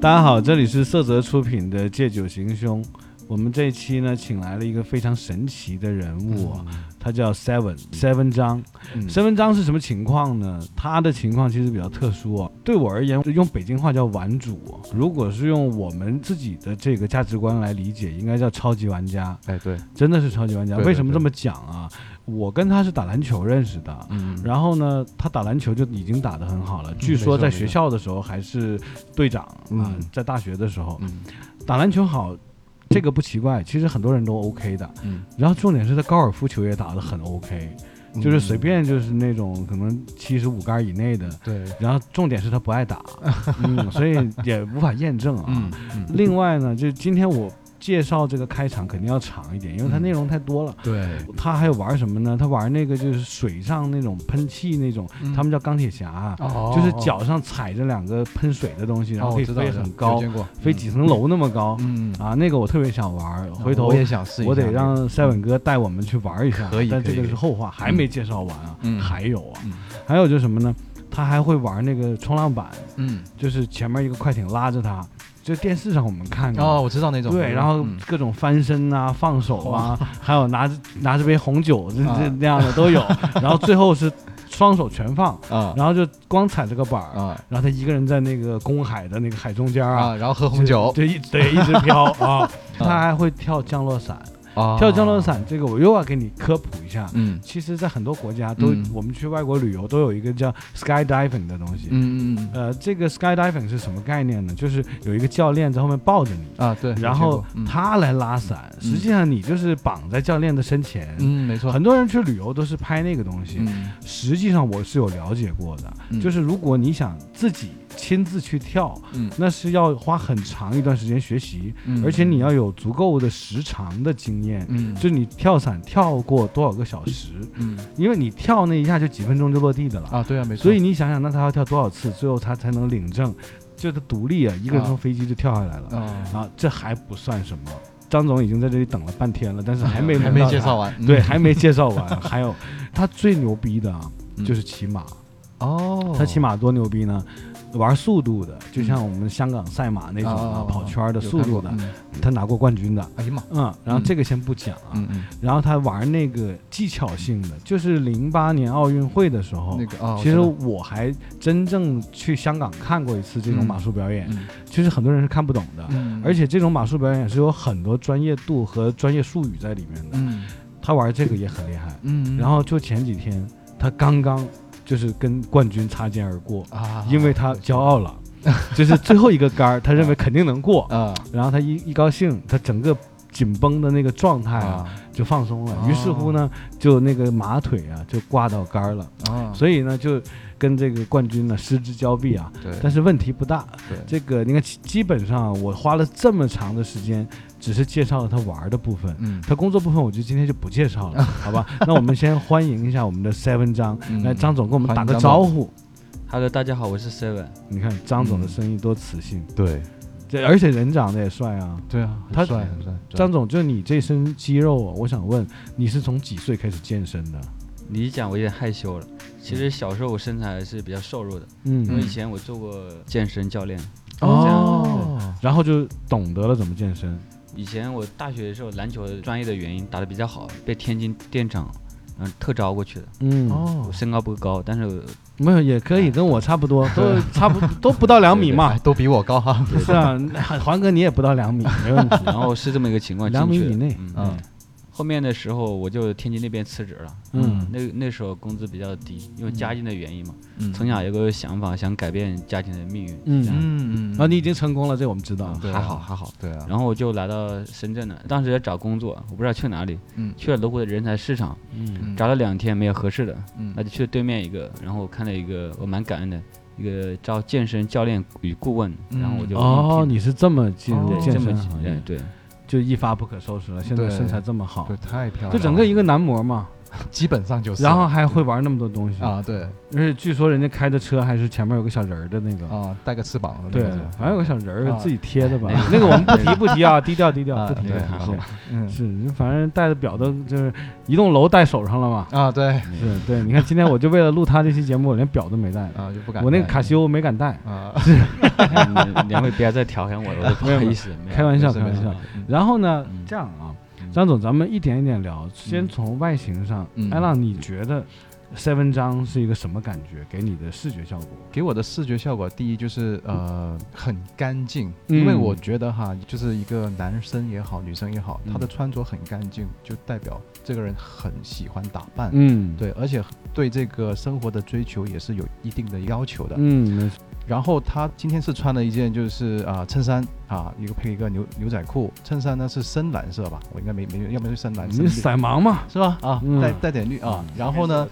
大家好，这里是色泽出品的《借酒行凶》。我们这一期呢，请来了一个非常神奇的人物啊，他叫 Seven Seven 张。Seven 张是什么情况呢？他的情况其实比较特殊啊。对我而言，用北京话叫玩主；如果是用我们自己的这个价值观来理解，应该叫超级玩家。哎，对，真的是超级玩家。对对为什么这么讲啊？我跟他是打篮球认识的，嗯，然后呢，他打篮球就已经打得很好了。据说在学校的时候还是队长啊嗯，在大学的时候嗯打篮球好，这个不奇怪，其实很多人都 OK 的。嗯，然后重点是他高尔夫球也打得很 OK，就是随便就是那种可能七十五杆以内的。对，然后重点是他不爱打，嗯，所以也无法验证啊。嗯嗯，另外呢，就今天我介绍这个开场肯定要长一点，因为它嗯。内容太多了。对，他还有玩什么呢？他玩那个就是水上那种喷气那种，嗯。他们叫钢铁侠，哦就是脚上踩着两个喷水的东西，然后可以飞很高，飞几层楼那么高、嗯，啊！那个我特别想玩，回头我也想试一下，我得让赛文哥带我们去玩一下。可以但这个是后话，还没介绍完啊，嗯。还有啊，嗯。还有就是什么呢？他还会玩那个冲浪板，嗯，就是前面一个快艇拉着他，就电视上我们看过。哦，我知道那种，对，然后嗯各种翻身啊、放手啊，还有拿着拿着杯红酒 这啊这那样的都有。然后最后是双手全放，啊然后就光踩着个板儿，啊然后他一个人在那个公海的那个海中间啊，啊，然后喝红酒，对，一对一直飘啊。他还会跳降落伞，啊，跳降落，伞这个我又要给你科普一下。嗯。其实，在很多国家都嗯，我们去外国旅游都有一个叫 skydiving 的东西。嗯嗯嗯。呃，这个 skydiving 是什么概念呢？就是有一个教练在后面抱着你，啊，对，然后嗯。他来拉伞，实际上你就是绑在教练的身前。嗯，没错，很多人去旅游都是拍那个东西，嗯。实际上我是有了解过的，嗯。就是如果你想自己亲自去跳，嗯那是要花很长一段时间学习，嗯，而且你要有足够的时长的经验。嗯就你跳伞跳过多少个小时，嗯因为你跳那一下就几分钟就落地的了，啊，对啊，没错，所以你想想，那他要跳多少次，最后他才能领证？就是独立啊，一个人从飞机就跳下来了。啊，啊，这还不算什么。张总已经在这里等了半天了，但是还没还没介绍完，对，嗯还没介绍完。还有 他最牛逼的就是骑马。哦，他骑马多牛逼呢？玩速度的，就像我们香港赛马那种啊，跑圈的速度的，嗯。他拿过冠军的。哎呀妈，嗯，然后嗯。这个先不讲啊，然后他玩那个技巧性的，就是零八年奥运会的时候那，个啊，其实我还真正去香港看过一次这种嗯。马术表演，嗯。其实很多人是看不懂的。嗯，而且这种马术表演是有很多专业度和专业术语在里面的。嗯。他玩这个也很厉害。嗯，然后就前几天，他刚刚就是跟冠军擦肩而过，啊，因为他骄傲了，就是最后一个杆儿，他认为肯定能过。啊。然后他一一高兴，他整个紧绷的那个状态啊啊。就放松了。哦于是乎呢，就那个马腿啊就挂到杆儿了，啊，所以呢就跟这个冠军呢失之交臂啊。对，但是问题不大，对这个你看，基基本上我花了这么长的时间，只是介绍了他玩的部分，嗯他工作部分我就今天就不介绍了，好吧？那我们先欢迎一下我们的 Seven 张，嗯来张总跟我们打个招呼。Hello，大家好，我是 Seven。你看张总的嗯声音多磁性，对这而且人长得也帅啊。对啊，他很帅很帅，张总，就你这身肌肉啊，我想问你是从几岁开始健身的？你一讲我有点害羞了。其实小时候我身材是比较瘦弱的，嗯因为嗯以，前我做过健身教练。哦，然后就懂得了怎么健身。以前我大学的时候篮球专业的原因打得比较好，被天津电厂嗯特招过去的。嗯，哦我身高不高，但是没有也可以跟我差不多，都差不都不到两米嘛哎。都比我高哈，是啊，黄哥你也不到两米，没问题。然后是这么一个情况两米以内嗯嗯后面的时候我就天津那边辞职了。嗯那那时候工资比较低，因为家境的原因嘛。嗯从小有个想法，想改变家庭的命运。嗯嗯嗯啊，你已经成功了，这我们知道。还好还好。对啊，然后我就来到深圳了，当时在找工作，我不知道去哪里，嗯去了罗湖的人才市场，嗯嗯找了两天没有合适的，嗯那就去了对面一个，然后我看了一个我蛮感恩的一个招健身教练与顾问，嗯然后我就哦，你是这么进入哦健身行业，对对，就一发不可收拾了。现在身材这么好对，，太漂亮了，就整个一个男模嘛。基本上就是。然后还会玩那么多东西，啊，对而且据说人家开的车还是前面有个小人儿的那个，啊，带个翅膀的那对个是，好像有个小人儿啊自己贴的吧那？个我们不提不提啊，低调低调啊不提。嗯是，反正戴的表都就是一栋楼戴手上了嘛。啊，对是对，你看今天我就为了录他这期节目，我连表都没戴。啊，就不敢。我那个卡西欧没敢戴，啊，是 两位不要再调侃我了，我都不好意思。没有开玩笑开玩笑然后呢嗯，这样啊，嗯张总，咱们一点一点聊，先从外形上，嗯艾浪，你觉得 Seven 张是一个什么感觉？给你的视觉效果？给我的视觉效果，第一就是呃很干净，嗯因为我觉得哈，就是一个男生也好，女生也好，嗯他的穿着很干净，就代表这个人很喜欢打扮。嗯，，对，而且对这个生活的追求也是有一定的要求的。嗯，没错，然后他今天是穿了一件就是啊、衬衫啊，一个配一个牛牛仔裤，衬衫呢是深蓝色吧，我应该没没要么是深蓝，深你绿色盲嘛？是吧？啊，嗯带带点绿啊。然后呢，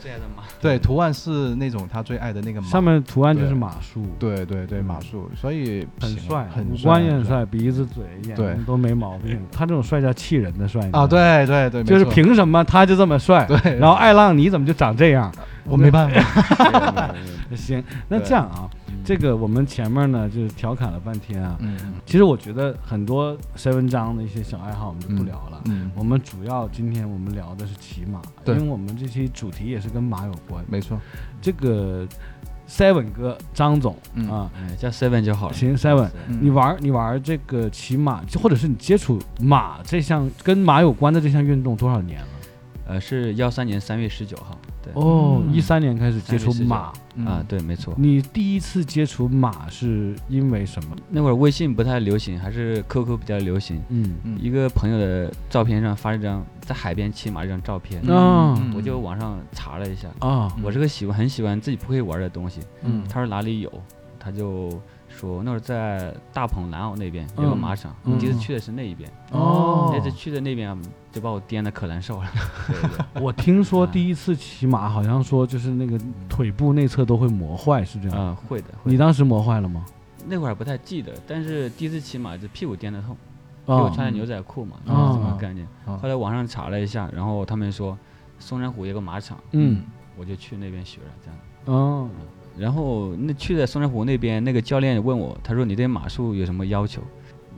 对，图案是那种他最爱的那个马。上面图案就是马术，对对对，嗯马术，所以很帅，很五官也很很帅，鼻子、嘴、眼睛都没毛病。他这种帅叫气人的帅啊，对对对，就是凭什么他就这么帅？对，然后爱浪你怎么就长这样？我没办法，行，那这样啊，嗯这个我们前面呢就是调侃了半天啊。嗯其实我觉得很多 seven 章的一些小爱好我们就不聊了。嗯，我们主要今天我们聊的是骑马，对因为我们这期主题也是跟马有关。没错，这个 seven 哥张总嗯叫 Seven 就好了。行 seven，嗯你玩你玩这个骑马，或者是你接触马这项跟马有关的这项运动多少年了？呃，是幺三年三月十九号。对哦，嗯一三年开始接触3月19马，嗯啊，对，没错。你第一次接触马是因为什么？那会儿微信不太流行，还是 QQ 比较流行。嗯嗯一个朋友的照片上发了一张在海边骑马一张照片，啊嗯我就网上查了一下。啊我是个喜欢很喜欢自己不会玩的东西，嗯他说哪里有，他就说那会儿在大鹏南澳那边有个嗯马场，第一次去的是那一边，哦那次去的那边啊就把我颠的可难受了。对对 我听说第一次骑马，好像说就是那个腿部内侧都会磨坏，是这，样。啊，会的。会的你当时磨坏了吗？那会儿不太记得，但是第一次骑马就屁股颠得痛，因啊为我穿的牛仔裤嘛，哦这么概念。啊后来网上查了一下，然后他们说松山湖有个马场，嗯我就去那边学了这样。哦然后那去在松山湖那边，那个教练问我，他说你对马术有什么要求？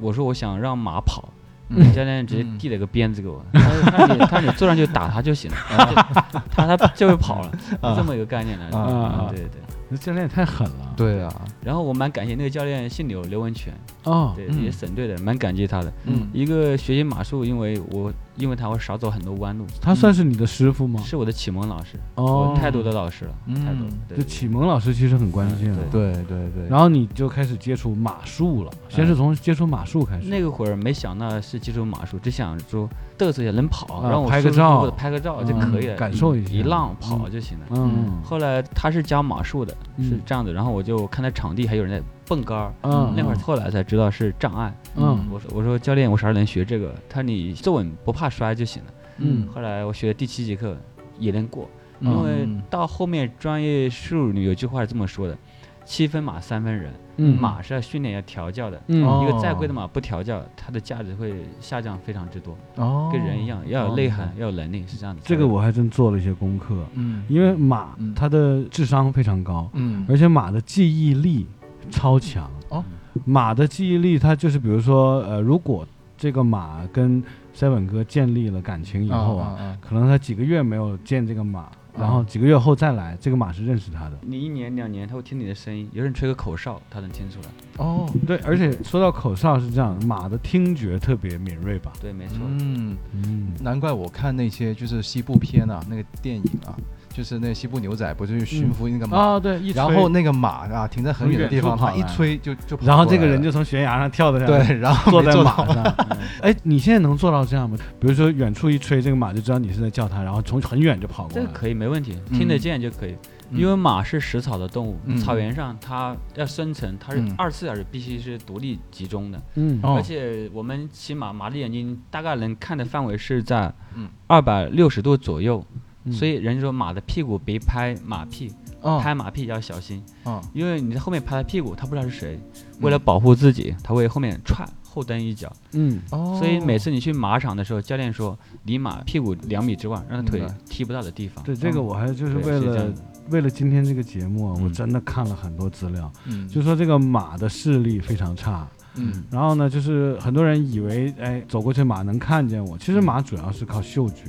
我说我想让马跑。嗯。教练直接嗯递了个鞭子给我，他说他说你他说你坐上去打他就行了，他他他就会跑了，啊。这么一个概念来着。啊啊。对对。那教练也太狠了。对啊，然后我蛮感谢那个教练，姓刘，刘文全，哦，对，嗯也省队的，蛮感激他的。嗯一个学习马术，因为我因为他会少走很多弯路，他算是你的师傅吗？是我的启蒙老师，哦，太多的老师了，嗯太多了。对就启蒙老师其实很关键啊。嗯对对对，然后你就开始接触马术了，先是从接触马术开始。那个会儿没想到是接触马术，只想说嘚瑟一下能跑，啊让我拍个照舒舒服服地拍个照就可以了，嗯感受一下一浪跑就行了。嗯后来他是教马术的，嗯是这样子，然后我就看他场地还有人在蹦杆儿，嗯，那会儿后来才知道是障碍。嗯。我说我说教练，我啥时候能学这个？他说你坐稳不怕摔就行了。嗯。后来我学第七节课也能过，嗯。因为到后面专业术语有句话是这么说的：七分马三分人，嗯。马是要训练要调教的。嗯。哦一个再贵的马不调教，它的价值会下降非常之多，哦，跟人一样，要有内涵哦，要有能力，是这样的。这个我还真做了一些功课，嗯。因为马嗯。它的智商非常高，嗯。而且马的记忆力超强。哦，马的记忆力，它就是比如说，呃，如果这个马跟 seven 哥建立了感情以后啊，啊可能他几个月没有见这个马，然后几个月后再来，这个马是认识他的。你一年两年，他会听你的声音，有人吹个口哨，他能听出来。哦，对，而且说到口哨是这样，马的听觉特别敏锐吧？对，没错。嗯，嗯难怪我看那些就是西部片啊，那个电影啊，就是那西部牛仔不是去驯服那个马，啊，对，一然后那个马啊停在很远的地方，他一吹就就跑然后这个人就从悬崖上跳的下来，对，然后坐在马上。哎，你现在能做到这样吗？比如说远处一吹，这个马就知道你是在叫它，然后从很远就跑过来。这个可以没问题，嗯听得见就可以。嗯因为马是食草的动物，嗯草原上它要生存，它是嗯二十四小时必须是独立集中的。嗯哦而且我们骑马，马的眼睛大概能看的范围是在嗯二百六十度左右，嗯。所以人家说马的屁股别拍马屁，哦拍马屁要小心，哦因为你在后面拍他屁股，他不知道是谁，为了保护自己，他会后面踹后后蹬一脚，嗯，哦所以每次你去马场的时候，教练说离马屁股两米之外，让他腿踢不到的地方。对，这个我还就是为了为了今天这个节目啊，我嗯。真的看了很多资料，嗯。就说这个马的视力非常差。嗯。然后呢，就是很多人以为，哎，走过去马能看见我，其实马主要是靠嗅觉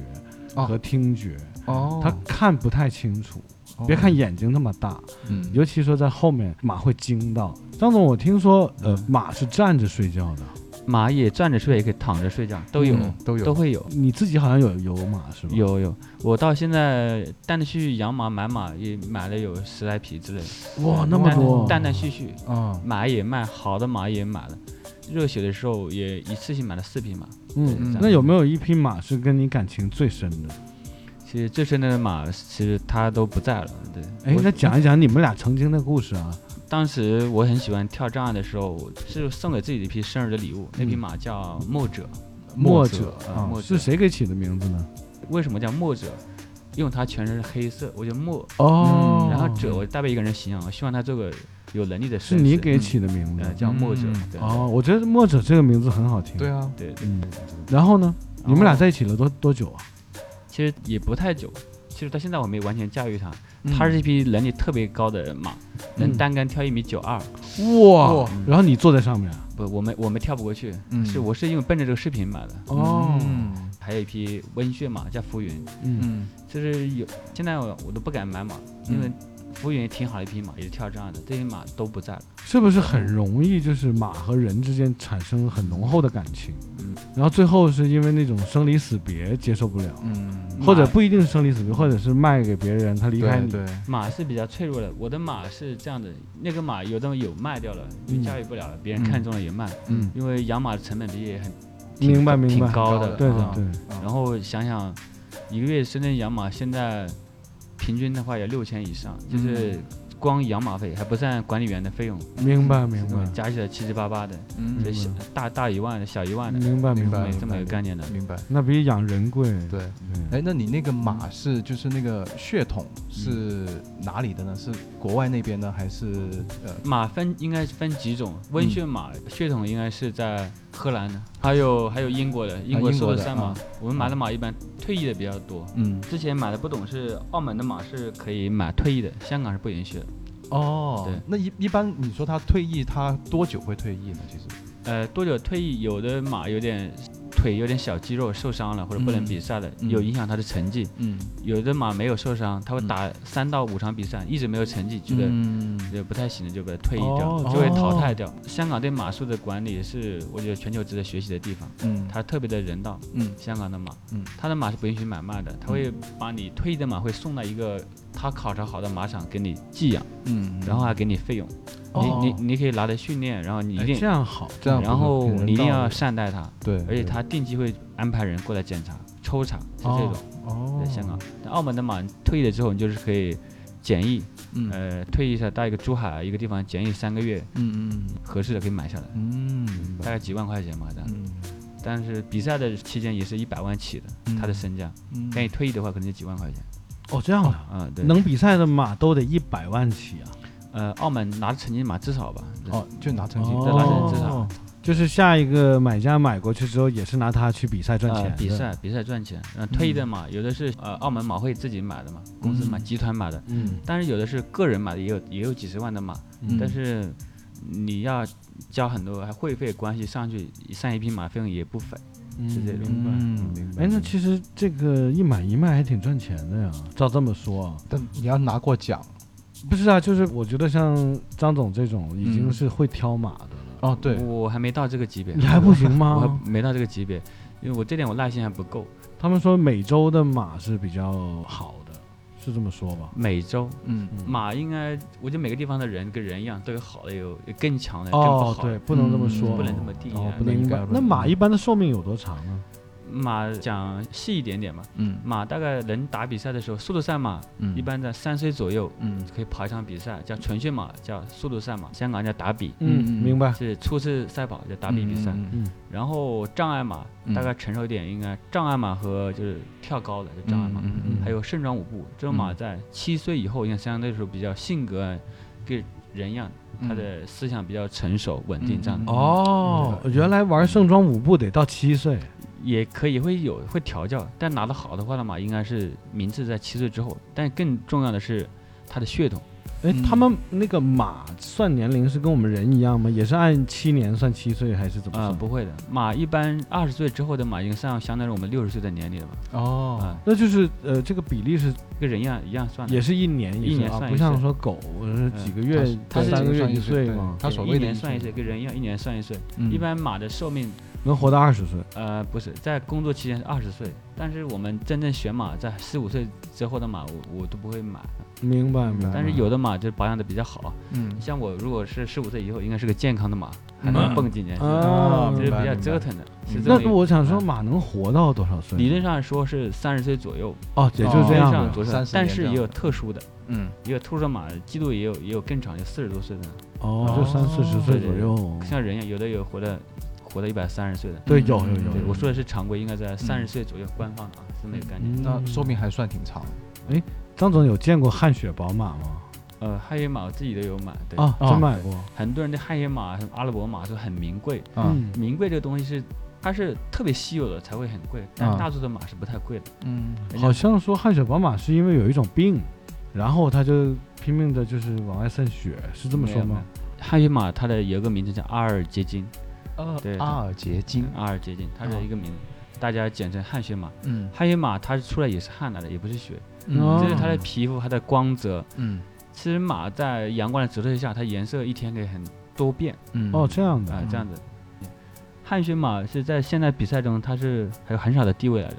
哦。和听觉，哦，它看不太清楚。哦别看眼睛那么大，嗯尤其说在后面，马会惊到。张总，我听说，呃嗯，马是站着睡觉的，马也站着睡，也可以躺着睡觉，都有，嗯都有都会有。你自己好像有有马是吗？。有有，我到现在断断续续养马买马也买了有十来匹之类的，哇，那么断多，断断续续，啊马也卖，好的马也买了。热血的时候也一次性买了四匹马，嗯嗯，那有没有一匹马是跟你感情最深的？其实最深的马其实它都不在了。对，哎，我那讲一讲你们俩曾经的故事啊。当时我很喜欢跳障碍的时候，是送给自己的一匹生日的礼物，那匹马叫墨者。墨者者啊墨是谁给起的名字呢？为什么叫墨者？因为它全身是黑色，我叫墨，哦然后者我代表一个人形象，我希望他做个有能力的是。你给起的名呃字。叫墨者嗯。对哦，我觉得墨者这个名字很好听。对，啊，对对。嗯。然后呢？你们俩在一起了多多久啊？其实也不太久，其实到现在我没完全驾驭它。嗯它是一匹能力特别高的马，能嗯单杆跳一米九二。哇哇然后你坐在上面啊。不，我们我们跳不过去，嗯是我是因为奔着这个视频买的。哦。嗯还有一匹温血马叫浮云，嗯。嗯就是有现在我我都不敢买马，因为嗯浮云挺好的一匹马，也是跳障碍的，这些马都不在了。是不是很容易就是马和人之间产生很浓厚的感情？嗯，然后最后是因为那种生离死别接受不了，嗯，或者不一定是生离死别，或者是卖给别人，他离开你。对对，马是比较脆弱的，我的马是这样的，那个马有的有卖掉了，因为嗯驾驭不了了，别人看中了也卖，嗯，因为养马的成本比也很挺明白明白。挺高的。对啊对然后想想，一个月深圳养马现在平均的话有六千以上，就是光养马费还不算管理员的费用，明白明白加起来七七八八的，嗯这小大大一万的，小一万的，明白明白白。这么一个概念的。明白。那比养人贵。对，对，哎，那你那个马是就是那个血统是哪里的呢？是国外那边的，还是呃？马分应该分几种，温血马血统应该是在荷兰的，还有还有英国的，英国收的马啊。我们买的马一般退役的比较多。嗯，之前买的不懂是澳门的马是可以买退役的，香港是不允许的。哦，对那一一般你说他退役，他多久会退役呢？其实，呃，多久退役？有的马有点腿有点小肌肉受伤了，或者不能嗯比赛了，嗯。有影响他的成绩。嗯，有的马没有受伤，他会嗯。打三到五场比赛，一直没有成绩，觉得嗯。也不太行了，就把它退役掉，哦就会淘汰掉。香港对马术的管理是我觉得全球值得学习的地方，嗯，它特别的人道。嗯。香港的马，嗯。它的马是不允许买卖的，他会把你退役的马会送到一个他考察好的马场给你寄养，嗯，然后还给你费用，哦你你你可以拿来训练，然后你一哎定这样好。这样然后你一定要善待它，对，而且它定期会安排人过来检查、抽查，是这种。哦，在香港，但澳门的马退役了之后，你就是可以检疫，嗯呃，退役一下到一个珠海一个地方检疫三个月，嗯嗯合适的可以买下来，嗯，大概几万块钱嘛，这样。嗯但是比赛的期间也是一百万起的，嗯它的身价。嗯但你退役的话，可能就几万块钱。哦，这样的，嗯，对。能比赛的马都得一百万起啊。呃，澳门拿成绩马至少吧。哦，就拿成绩，这拿成绩至少哦，就是下一个买家买过去之后，也是拿它去比赛赚呃钱的。比赛比赛赚钱，然后退役的嘛有的是呃澳门马会自己买的嘛，公司买嗯集团买的，嗯，但是有的是个人买的，也有也有几十万的马，嗯但是你要交很多还会费关系上去，上一匹马费用也不菲。是这种明白。嗯，明白。哎，那其实这个一买一卖还挺赚钱的呀。照这么说啊，但你要拿过奖不是啊，就是我觉得像张总这种已经嗯是会挑马的了。哦，对，我还没到这个级别，你还不行吗我吗？还没到这个级别，因为我这点我耐心还不够。他们说美洲的马是比较好的，是这么说吧？美洲嗯马应该，我觉得每个地方的人跟人一样，都有好的，有有更强的，更不哦，好的。对，不能这么嗯说，不能这么定义不能。那马一般的寿命有多长呢？马讲细一点点嘛，嗯。马大概能打比赛的时候，速度赛马嗯。一般在三岁左右嗯。可以跑一场比赛，叫纯血马，叫速度赛马，香港叫打比，嗯嗯。明白。是初次赛跑叫打比比赛。然后障碍马嗯。大概成熟一点，应该障碍马和就是跳高的就障碍马，还有盛装舞步。这种马在七岁以后，应该相对来说比较性格啊跟人一样，他的思想比较成熟稳定这样。的。哦，原来玩盛装舞步得到七岁，也可以会有会调教，但拿得好的话的马应该是名次在七岁之后，但更重要的是它的血统。哎，嗯他们那个马算年龄是跟我们人一样吗？也是按七年算七岁，还是怎么啊、算？不会的，马一般二十岁之后的马已经上相当于我们六十岁的年龄了吧？哦啊，那就是呃，这个比例是跟人一样一样算的。也是一年一年算一不像说狗是几个月它是三个月一岁嘛，它所谓的一年算一岁，跟人一样，一年算一岁。嗯一般马的寿命，能活到二十岁。呃，不是在工作期间是二十岁，但是我们真正选马在十五岁之后的马，我我都不会买。明白明白。但是有的马就保养的比较好，嗯像我如果是十五岁以后，应该是个健康的马，还嗯能蹦几年，啊就是比较折腾的。是这那么我想说，啊马能活到多少岁？理论上说是三十岁左右，哦，也就哦这样的。理论上左右30，但是也有特殊的，嗯也有特殊的马，记录也有也有更长，有四十多岁的，哦，就三四十岁左右。像人一样，有的有活的活到一百三十岁的。对，有有有。我说的是常规，应该在三十岁左右，官方的啊，这么一个概念。嗯那寿命还算挺长。张总有见过汗血宝马吗？呃，汗血马我自己都有买，对，啊，哦真买过。很多人的汗血马、什么阿拉伯马都很名贵，啊嗯，名贵这个东西是它是特别稀有的才会很贵，但啊大多的马是不太贵的。嗯好像说汗血宝马是因为有一种病，然后它就拼命的就是往外渗血，是这么说吗？汗血马它的有个名字叫阿尔捷金，对阿尔捷金。阿尔捷金，它是一个名字，大家简称汗血马。嗯。汗血马它出来也是汗来的，也不是血，哦。这是它的皮肤、它的光泽。嗯。其实马在阳光的折射下，它颜色一天可以很多变。嗯。哦，这样的。啊、这样子。汗血马是在现在比赛中它是还有很少的地位来的。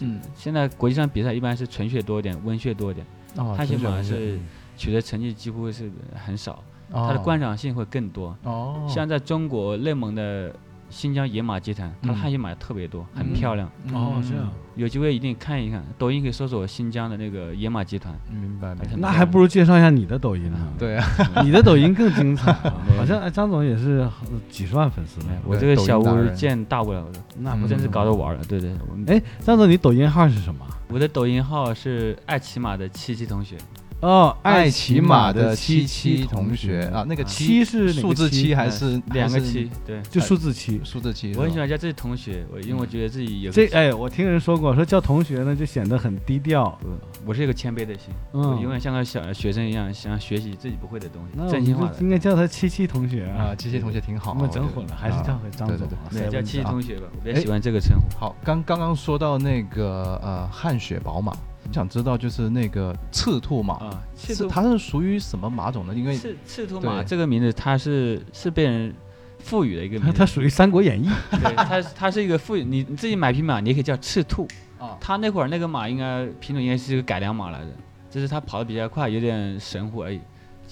嗯。现在国际上比赛一般是纯血多一点，温血多一点，哦汗血马是取得成绩几乎是很少，哦它的观赏性会更多。哦像在中国内蒙的新疆野马集团，它的嗯汗血马特别多，很嗯漂亮。哦，这样，有机会一定看一看，抖音可以搜索新疆的那个野马集团。明白明白。那还不如介绍一下你的抖音呢。对啊，你的抖音更精彩啊，好像哎张总也是呃几十万粉丝呢。我这个小屋见大不了那不真是搞着玩了。对对，哎，张总，你抖音号是什么？我的抖音号是爱骑马的七七同学，哦，爱骑骑马的的七七七同学啊，那个七是数字七七还呃是两个七，对。就数字七。数字七？我很喜欢。叫这些同学，我因为我觉得自己有这哎，我听人说过，说叫同学呢就显得很低调。我是一个谦卑的心，我嗯，永远像个小学生一样，想学习自己不会的东西，那我们真心话。应该叫他七七同学啊，七七同学挺好啊。我整混了，还是啊叫回张对对总啊。对，叫七七啊同学吧，我比较哎喜欢这个称呼。好，刚刚刚说到那个呃汗血宝马，我想知道就是那个赤兔马，啊，赤兔是它是属于什么马种呢？因为赤赤兔马这个名字，它是是被人赋予的一个名字，它属于《三国演义》对，它它是一个赋予你你自己买匹马，你也可以叫赤兔。啊它那会儿那个马应该品种应该是一个改良马来的，就是它跑的比较快，有点神乎而已。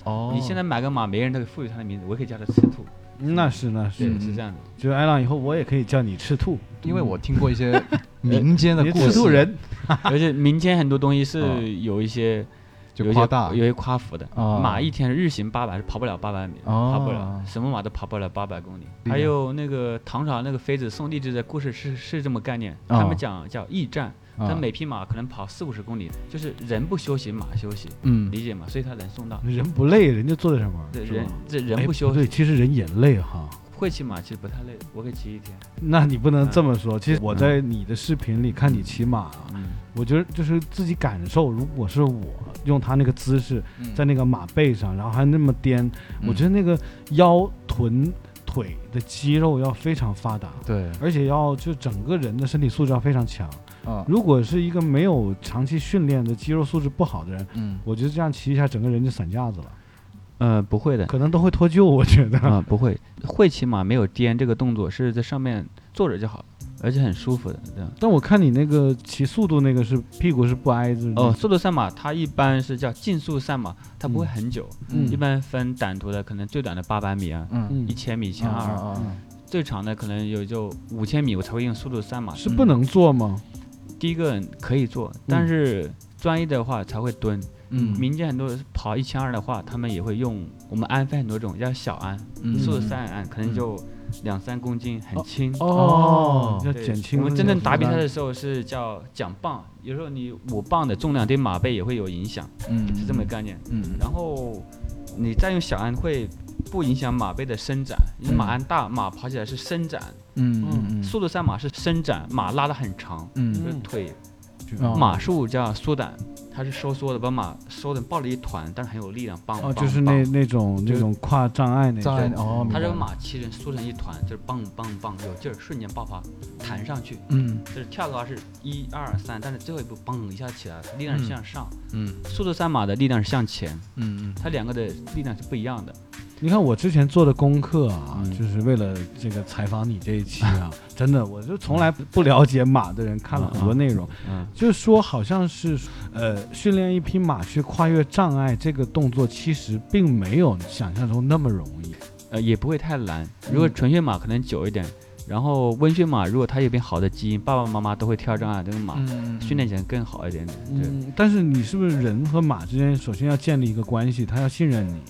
哦，你现在买个马，每个人都赋予它的名字，我也可以叫它赤兔。那是那是，是这样的。就是艾朗以后我也可以叫你赤兔，因为我听过一些 民间的故事，赤兔人。而且民间很多东西啊。是有一些有一些就夸大。有一些夸服的。啊。马一天日行八百是跑不了八百米，哦跑不了，什么马都跑不了八百公里。还有那个唐朝那个妃子送荔枝的故事是是这么概念，哦他们讲叫驿站，啊他每匹马可能跑四五十公里，就是人不休息，马休息，嗯理解吗？所以他能送到。人不累，人家坐在上面。对人这人哎不休息，对，其实人也累哈。会骑马其实不太累，我可以骑一天。那你不能这么说。其实我在你的视频里看你骑马啊，嗯，我觉得就是自己感受，如果是我用他那个姿势嗯在那个马背上，然后还那么颠，我觉得那个腰、臀、腿的肌肉要非常发达，对而且要就整个人的身体素质要非常强。啊如果是一个没有长期训练的肌肉素质不好的人，嗯。我觉得这样骑一下，整个人就散架子了，呃，不会的，可能都会脱臼。我觉得，啊，不会，会骑马没有颠这个动作，是在上面坐着就好，而且很舒服的这样。但我看你那个骑速度那个是屁股是不挨着哦，，速度赛马它一般是叫竞速赛马，它不会很久，嗯。一般分短途的，可能最短的八百米啊，嗯。嗯。一千米、一千二，最长的可能有就五千米，我才会用速度赛马。是不能坐吗？第一个可以做，但是专业的话才会蹲。嗯民间很多人跑一千二的话，他们也会用我们鞍分很多种，叫小鞍，嗯速度赛鞍可能就两三公斤，很轻。哦要减轻。我们真正打比赛的时候是叫讲磅，有时候你五磅的重量对马背也会有影响，嗯是这么个概念。嗯然后你再用小鞍会不影响马背的伸展，因为马鞍大，马跑起来是伸展，嗯嗯嗯速度赛马是伸展，马拉得很长，嗯。就是腿。哦马术叫缩胆，它是收缩的，把马收的抱了一团，但是很有力量，棒哦，棒就是那那种那种跨障碍那种。它这个马骑人缩成一团，就是棒棒棒，有劲儿，瞬间爆发，弹上去，嗯。就是跳高是一二三，但是最后一步嘣一下起来，力量是向上。嗯速度赛马的力量是向前，嗯嗯。它两个的力量是不一样的。你看我之前做的功课啊，嗯就是为了这个采访你这一期啊，真的，我就从来不了解马的人看了很多内容，嗯，就是说好像是呃训练一匹马去跨越障碍这个动作，其实并没有想象中那么容易。呃，也不会太难。如果纯血马可能久一点，然后温血马如果它有点好的基因，爸爸妈妈都会挑障碍，这个马嗯训练起来更好一点点。对，嗯，但是你是不是人和马之间首先要建立一个关系，他要信任你？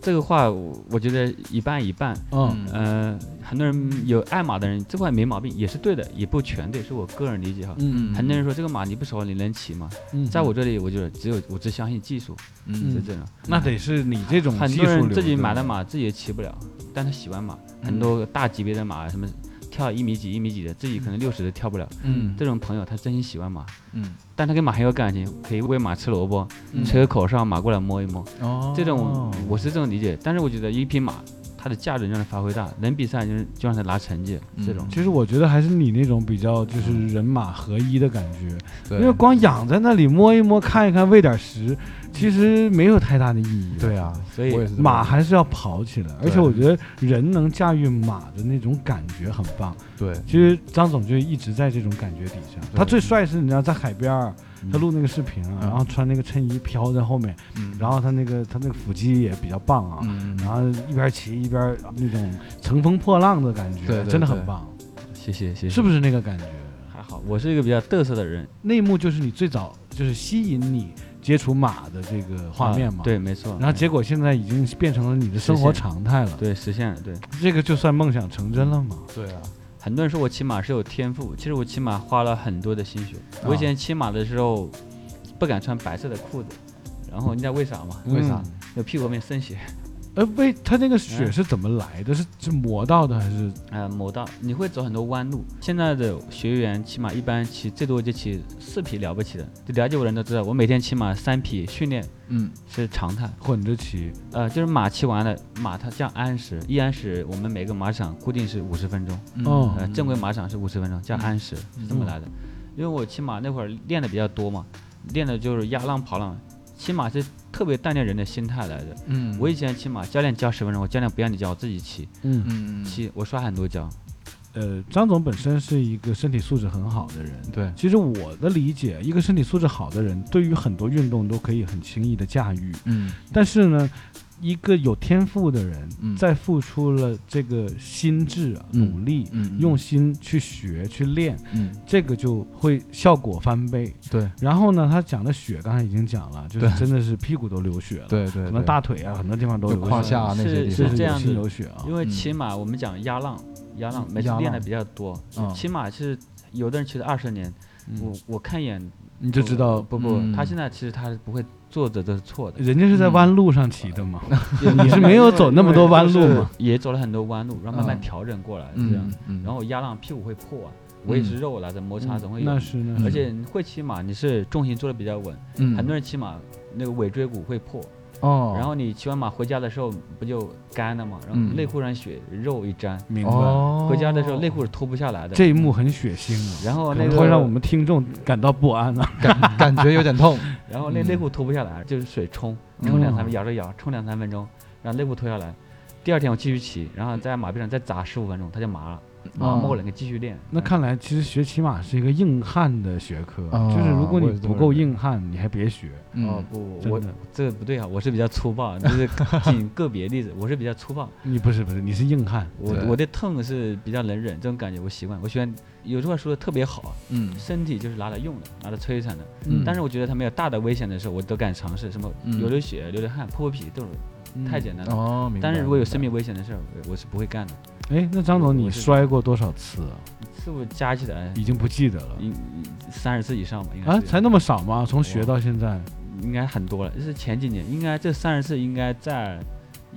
这个话我我觉得一半一半。嗯呃，很多人有爱马的人，这块没毛病，也是对的，也不全对，是我个人理解哈。嗯很多人说这个马你不熟，你能骑吗？嗯在我这里，我觉得只有我只相信技术，嗯是这种。那得是你这种很多人自己买的马自己也骑不了，但他喜欢马。很多大级别的马，什么跳一米几一米几的，自己可能六十都跳不了。嗯这种朋友他真心喜欢马，嗯但他跟马很有感情，可以喂马吃萝卜，嗯吹个口哨，马过来摸一摸。哦这种我是这种理解，但是我觉得一匹马它的价值让它发挥大，能比赛就是就让它拿成绩，这种嗯其实我觉得还是你那种比较就是人马合一的感觉，对因为光养在那里摸一摸、看一看、喂点食，其实没有太大的意义。对啊，所以马还是要跑起来，而且我觉得人能驾驭马的那种感觉很棒。对其实张总就一直在这种感觉底下。他最帅是你知道在海边儿，他录那个视频然后穿那个衬衣飘在后面，嗯然后他那个他那个腹肌也比较棒啊，嗯然后一边骑一边那种乘风破浪的感觉，真的很棒，谢谢谢谢，是不是那个感觉？还好？我是一个比较嘚瑟的人，那一幕就是你最早就是吸引你接触马的这个画面嘛，啊对，没错。然后结果现在已经变成了你的生活常态了，对实现了，对。这个就算梦想成真了嘛。对啊，很多人说我骑马是有天赋，其实我骑马花了很多的心血。我以啊前骑马的时候不敢穿白色的裤子，然后你知道为啥吗？为啥嗯？有屁股后面渗血，呃，为他那个血嗯是怎么来的？是是磨到的还是？呃，磨到你会走很多弯路。现在的学员骑马一般骑最多就骑四匹了不起的，就了解我的人都知道，我每天骑马三匹训练嗯是常态。混着骑，呃，就是马骑完了，马它叫安时，一安时我们每个马场固定是五十分钟，哦呃，正规马场是五十分钟，叫安时，是这么来的。因为我骑马那会儿练的比较多嘛，练的就是压浪跑浪，骑马是特别锻炼人的心态来的。嗯我以前骑马，教练教十分钟，我教练不让你教，我自己骑，嗯嗯嗯骑我刷很多跤。呃，张总本身是一个身体素质很好的人。对其实我的理解，一个身体素质好的人，对于很多运动都可以很轻易的驾驭。嗯但是呢，一个有天赋的人，嗯。在付出了这个心智、啊、嗯。努力、嗯用心去学、去练，嗯。这个就会效果翻倍。对。然后呢，他讲的血刚才已经讲了，就是真的是屁股都流血了，对对可能大腿啊很多地方都有就胯血下那些地是方。有心这样子有血啊。因为嗯。骑马我们讲压浪，压浪每次练的比较多。嗯。骑马是有的人其实二十年，我我看一眼你就知道，不不，嗯。他现在其实他是不会做的都是错的。人家是在弯路上骑的嘛，你是没有走那么多弯路嘛？也走了很多弯路，然后慢慢嗯调整过来这样。然后压浪屁股会破啊，我也是肉来的摩擦总会有。那是那是，而且会骑马，你是重心做的比较稳，嗯很多人骑马那个尾椎骨会破，哦，然后你骑完马回家的时候不就干了嘛，然后嗯。内裤上血肉一沾，明白。哦，回家的时候内裤是脱不下来的。这一幕很血腥啊，然后那个会让我们听众感到不安啊。感感觉有点痛，然后那嗯。内裤脱不下来，就是水冲，冲两三分，嗯咬着咬，冲两三分钟，然后内裤脱下来。第二天我继续骑，然后在马背上再砸十五分钟，它就麻了，麻哦没了，你继续练。那看来其实学骑马是一个硬汉的学科，哦就是如果你不够硬汉，你还别学。哦嗯不，我，这个不对啊，我是比较粗暴，就是仅个别例子，我是比较粗暴。你不是不是，你是硬汉。我我的痛是比较能忍，这种感觉我习惯。我喜欢有句话说的特别好，嗯身体就是拿来用的，拿来摧残的。嗯但是我觉得它没有大的危险的时候，我都敢尝试，什么嗯流流血、流流汗、破破皮都是太简单了。哦，明白但是如果有生命危险的事儿，我我是不会干的。哎，那张总，你摔过多少次啊？次数加起来已经不记得了应三十次以上吧，应该啊，才那么少吗？从学到现在，应该很多了，这是前几年，应该这三十次应该在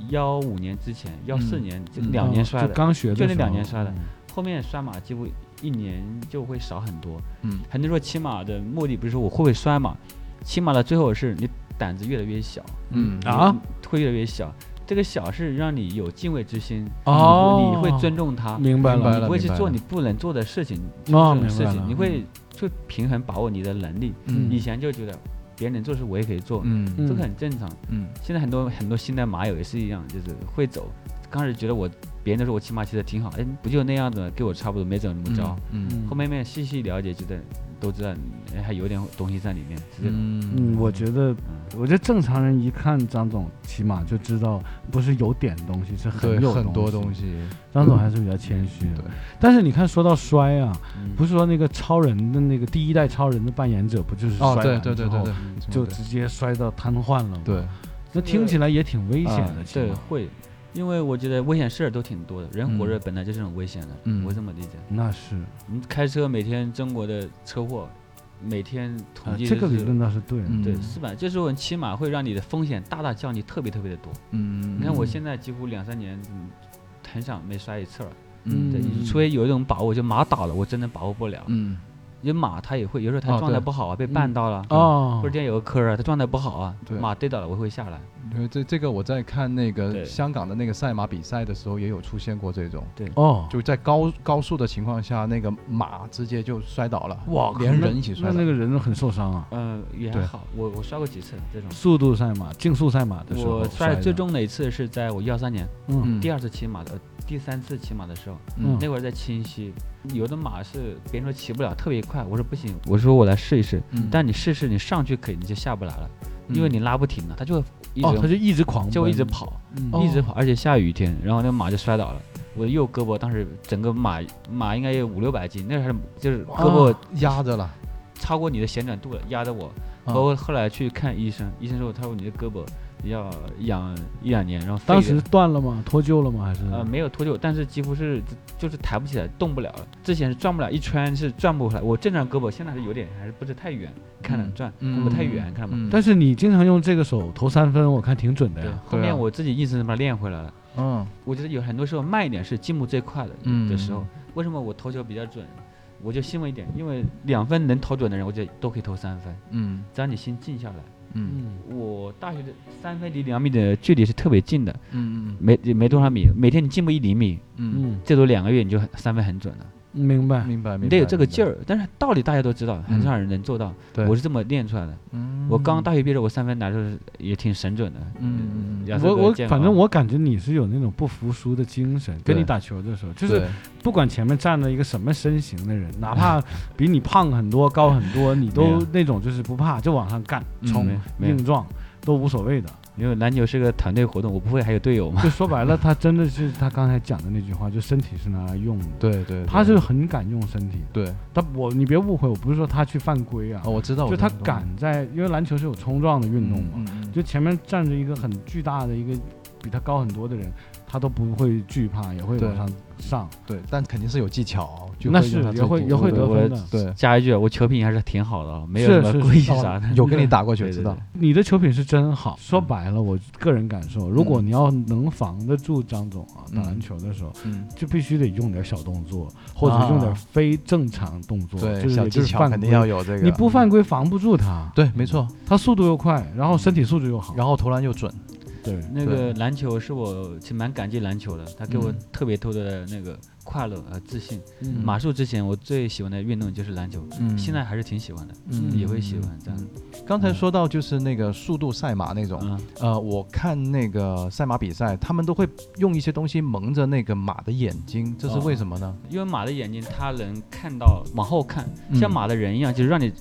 幺五年之前，幺四嗯年就两年摔的，刚学的就那两年摔的嗯后面摔马几乎一年就会少很多。嗯很多人说骑马的目的不是说我会不会摔马，骑马的最后是你胆子越来越小，嗯啊会越来越小。这个小是让你有敬畏之心，哦你会尊重他，明白了不会去做你不能做的事情，事情，你会去平衡把握你的能力。嗯以前就觉得别人能做事我也可以做，嗯嗯这个很正常。嗯现在很多很多新的马友也是一样，就是会走。刚开始觉得我别人都说我骑马骑的挺好，哎，不就那样子，跟我差不多，没怎么着。嗯嗯后面面细细了解，觉得都知道哎还有点东西在里面，是这种。嗯，我觉得，我觉得正常人一看张总起码就知道，不是有点东西，是很有对很多东东。西，张总还是比较谦虚的。对，但是你看，说到摔啊，嗯不是说那个超人的那个第一代超人的扮演者，不就是哦摔完之后对对对对对，就直接摔到瘫痪了吗？，对。那听起来也挺危险的，啊对，会，因为我觉得危险事儿都挺多的，人活着嗯本来就是很危险的，嗯我这么理解。那是你开车每天中国的车祸，每天统啊，计这个理论倒是对的。嗯对是吧，这时候骑马会让你的风险大大降低，特别特别的多。嗯你看我嗯现在几乎两三年，嗯很少没摔一次了。嗯对，嗯除非有一种把握，就马倒了，我真的把握不了。嗯因为马它也会，有时候它状态不好啊，被嗯。绊到了，哦。或者，这有个坑啊，它状态不好啊对，马跌倒了我会下来。因为这这个我在看那个香港的那个赛马比赛的时候，也有出现过这种，对。哦，就在高高速的情况下，那个马直接就摔倒了，哇，连人一起摔倒。那那个人很受伤啊。嗯，也还好，我我摔过几次这种。速度赛马、竞速赛马的时候我摔最，重的一次是在我一二三年，嗯嗯。第二次骑马的，第三次骑马的时候，嗯。那会儿在清溪，有的马是别人说骑不了，特别快，我说不行，我说我来试一试，嗯。但你试试，你上去可以，你就下不来了，因为嗯你拉不停了，它就会一哦，他就一直狂奔，就一直跑，嗯，哦一直跑，而且下雨天，然后那马就摔倒了。我的右胳膊当时整个马马应该有五六百斤，那还是就是胳膊压着了，超过你的旋转度了，压着我。啊。包括后来去看医生，医生说他说你的胳膊要养一两年，然后当时断了吗？脱臼了吗？还是呃没有脱臼，但是几乎是就是抬不起来，动不了了。之前是转不了，一圈是转不回来。我正常胳膊现在是有点还是不是太远，看着嗯转嗯不太远，看到吗？嗯但是你经常用这个手投三分，我看挺准的呀。，后面我自己一直把它练回来了。嗯我觉得有很多时候慢一点是进步最快的嗯的时候。为什么我投球比较准？我就欣慰一点，因为两分能投准的人，我觉得都可以投三分，嗯只要你心静下来。嗯。我大学的三分离两米的距离是特别近的，嗯没没多少米，每天你进步一厘米，嗯。嗯，最多两个月你就三分很准了。明白嗯，。明白明白，你得有这个劲儿。但是道理大家都知道，很少人能做到。对，我是这么练出来的。嗯我刚大学毕业，我三分拿的时候也挺神准的。嗯嗯嗯我我反正我感觉你是有那种不服输的精神，跟你打球的时候，就是不管前面站着一个什么身形的人，哪怕比你胖很多、高很多，你都 那种就是不怕，就往上干、嗯冲硬撞都无所谓的。因为篮球是个团队活动，我不会还有队友嘛。就说白了，他真的是他刚才讲的那句话，就身体是拿来用的。对对，他对是很敢用身体。对他我你别误会，我不是说他去犯规啊哦，，我知道，就他敢在，因为篮球是有冲撞的运动嘛，嗯嗯嗯就前面站着一个很巨大的一个比他高很多的人，他都不会惧怕，也会往上上。对，但肯定是有技巧，就那是也会也会得分的。对，加一句，我球品还是挺好的啊，没有什么故意啥的。有跟你打过球 知道，你的球品是真好，说白了，我个人感受，如果嗯你要能防得住张总啊，打嗯篮球的时候，嗯，就必须得用点小动作，或者用点啊。非正常动作，对，就是小技巧肯定要有这个，你不犯规防不住他，对，没错，他速度又快，然后身体素质又好，然后投篮又准，对，那个篮球是我其实蛮感激篮球的，他给我嗯。特别多的那个快乐和自信。嗯。马术之前我最喜欢的运动就是篮球，嗯。现在还是挺喜欢的，嗯。也会喜欢这样。刚才说到就是那个速度赛马那种，嗯，呃，我看那个赛马比赛，他们都会用一些东西蒙着那个马的眼睛，这是为什么呢？因为马的眼睛它能看到往后看，嗯。像马的人一样，就是让你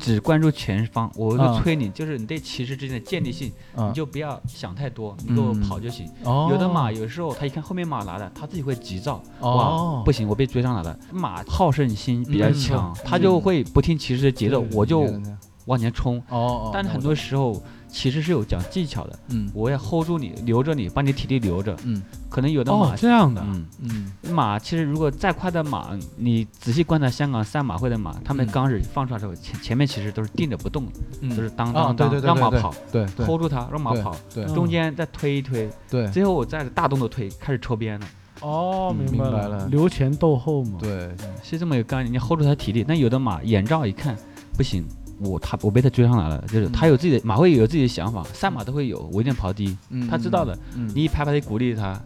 只关注前方。我啊就催你，就是你对骑士之间的建立性，嗯你就不要想太多，你给我嗯跑就行。哦，有的马有时候他一看后面马来了，他自己会急躁，哦哇，不行，我被追上来了。马好胜心比较嗯强，是他就会不听骑士的节奏，我就哦往前冲。哦，但很多时候其实是有讲技巧的。嗯我要 hold 住你，留着你，把你体力留着。嗯可能有的哦马，，这样的，嗯，嗯马其实如果再快的马，你仔细观察香港赛马会的马，他们嗯。刚是放出来的时候，前前面其实都是定着不动的，嗯。都是当啊当当让马跑对对，hold 住它，让马跑，对嗯中间再推一推，对。最后我再大动作推，开始抽鞭了，哦，嗯明白了。留前斗后嘛。对。是这么一个概念。你 hold 住它体力，那有的马眼罩一看不行，我他我被他追上来了，就是嗯。他有自己的马会有自己的想法，赛马都会有，我一定跑第一，嗯他知道的，嗯你一拍拍的鼓励他。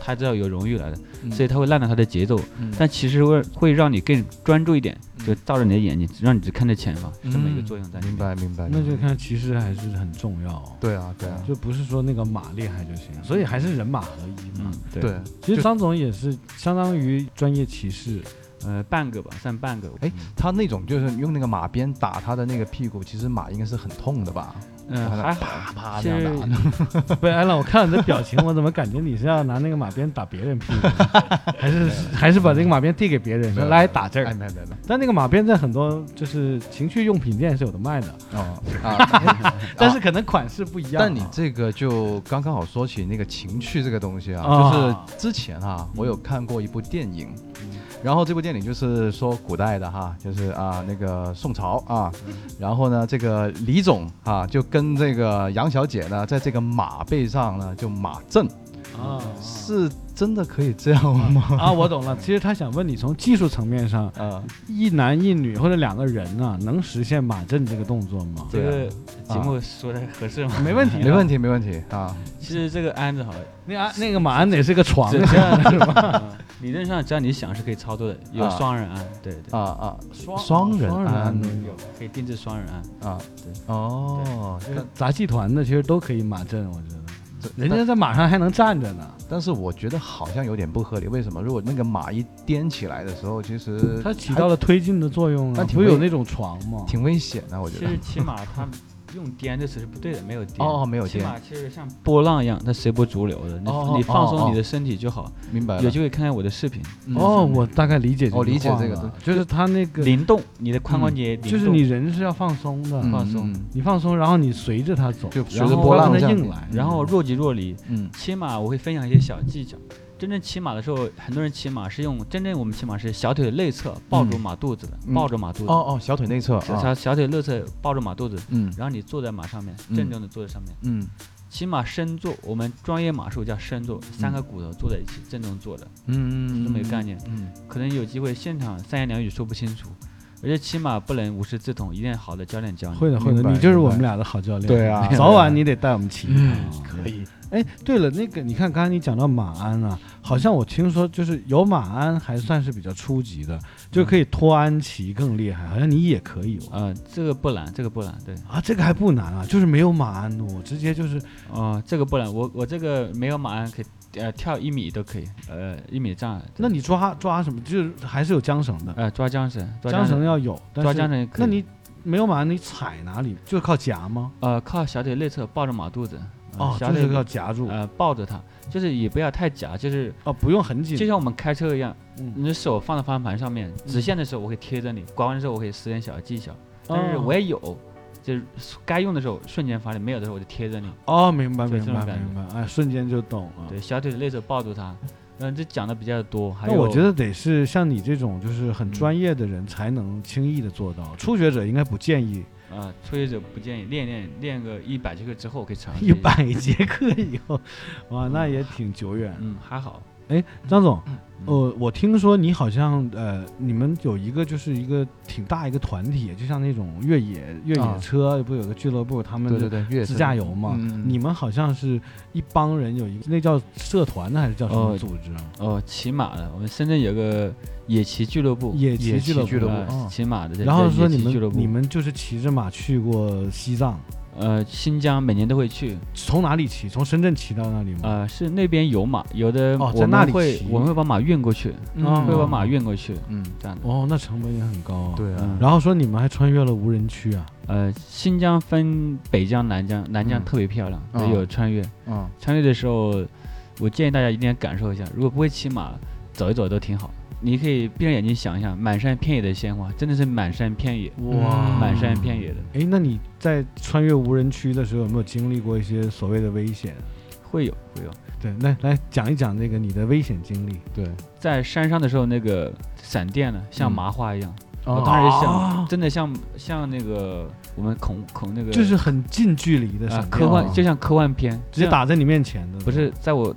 他知道有荣誉来的，嗯。所以他会烂了他的节奏，嗯。但其实会会让你更专注一点，嗯。就照着你的眼睛，让你只看着前方，这么一个作用在明。白明白，那就看其实还是很重要。哦，对啊对啊。就不是说那个马厉害就行，所以还是人马合一嘛。嗯。，对，其实张总也是相当于专业骑士，呃，半个吧，算半个。哎嗯他那种就是用那个马鞭打他的那个屁股，其实马应该是很痛的吧？嗯，还好，啪啪其这样打。不是，艾伦，我看你的表情，我怎么感觉你是要拿那个马鞭打别人屁股，还是还是把这个马鞭递给别人，说来打这哎，儿？没没没但那个马鞭在很多就是情趣用品店是有的卖的，哦 啊！但是可能款式不一样啊。但你这个就刚刚好说起那个情趣这个东西啊，啊就是之前啊，我有看过一部电影，然后这部电影就是说古代的哈，就是啊那个宋朝啊，然后呢这个李总啊就跟这个杨小姐呢在这个马背上呢就马震，啊是真的可以这样吗？啊，我懂了。其实他想问你，从技术层面上，啊，一男一女或者两个人啊，能实现马震这个动作吗？这对个节目说的合适吗？没问题，没问。题没问题啊，其实这个鞍子好，那安那个马鞍得是个床是吧？理论上只要你想是可以操作的，有啊双人鞍，对对，啊啊双双人双鞍都有可以定制双人鞍。啊对哦，有。杂技团的其实都可以马阵，我觉得。这人家在马上还能站着呢，但是我觉得好像有点不合理，为什么？如果那个马一颠起来的时候，其实它起到了推进的作用啊。那挺危不有那种床吗？挺危险的，我觉得其实。骑马它用颠这词是不对的，没有颠。哦没有颠起码其实像波浪一样，它随波逐流的。你哦你放松你的身体就好。明白了。有机会看看我的视频，嗯哦，我大概理解这哦句理解这个就是它那个，灵动，你的髋关节，就是你人是要放松的，嗯放松嗯你放松，然后你随着它走，就随然后着波浪硬来。然后若即若离。嗯起码我会分享一些小技巧。真正骑马的时候，很多人骑马是用真正我们骑马是小腿内侧抱住马肚子的，嗯抱着马肚子。哦哦，小腿内侧小啊，小小腿内侧抱着马肚子，嗯然后你坐在马上面，嗯正正的坐在上面。嗯骑马深坐，我们专业马术叫深坐，三个骨头坐在一起，正正坐的，嗯嗯这么一个概念。嗯可能有机会现场三言两语说不清楚，而且骑马不能无师自通，一定要好的教练教你。会的，会的，明白你就是我们俩的好教练。对啊早晚你得带我们骑。嗯啊可以。哎，对了，那个你看，刚才你讲到马鞍啊，好像我听说就是有马鞍还算是比较初级的，就可以脱鞍骑更厉害，好像你也可以哦。呃，这个不难，这个不难，对，啊，这个还不难啊，就是没有马鞍的，我直接就是哦、这个不难，我我这个没有马鞍可以，呃，跳一米都可以，呃，一米障碍。那你抓抓什么？就是还是有缰绳的，呃抓缰绳，抓缰绳绳，要有，但抓缰绳也可以。那你没有马鞍，你踩哪里？就是靠夹吗？呃靠小腿内侧抱着马肚子，呃哦，小腿就是要夹住。呃抱着它，就是也不要太夹，就是哦，不用很紧。就像我们开车一样，嗯你的手放在方向盘上面，直线的时候我会贴着你，拐弯的时候我可以使点小技巧，但是哦我也有，就是该用的时候瞬间发力，没有的时候我就贴着你。哦，明白明白明白，哎，瞬间就懂了。对，小腿的内侧抱住它，嗯，这讲的比较多。还有，我觉得得是像你这种就是很嗯专业的人才能轻易的做到，初学者应该不建议。啊，初学者不建议练练练个一百节课之后可以尝试一下，百节课以后，哇，那也挺久远。嗯，还好。哎，张总，嗯呃，我听说你好像呃，你们有一个就是一个挺大一个团体，就像那种越野越啊野车，不有个俱乐部，他们对对对，自驾游嘛。嗯你们好像是一帮人有一个，那叫社团呢，还是叫什么哦组织啊？哦，骑马的，我们深圳有个野骑俱乐部，野野骑俱乐部。骑马的，然后说你们你们就是骑着马去过西藏，呃新疆每年都会去，从哪里骑？从深圳骑到那里吗？呃是那边有马，有的哦在我那里们会骑我们会把马运过去，嗯会把马运过去，嗯，这样的。哦，那成本也很高啊。对啊嗯，然后说你们还穿越了无人区啊？呃，新疆分北疆、南疆，南疆嗯特别漂亮，哦也有穿越。嗯穿越的时候，我建议大家一定要感受一下，如果不会骑马，走一走都挺好。你可以闭上眼睛想一想，满山遍野的鲜花，真的是满山遍野，哇。满山遍野的。哎，那你在穿越无人区的时候，有没有经历过一些所谓的危险？会有会有，对，来来讲一讲那个你的危险经历。对，在山上的时候，那个闪电呢，像嗯。麻花一样，哦。我当时想，啊。真的像像那个我们恐恐那个，就是很近距离的啊，科幻，哦就像科幻片，直接打在你面前的，不是在我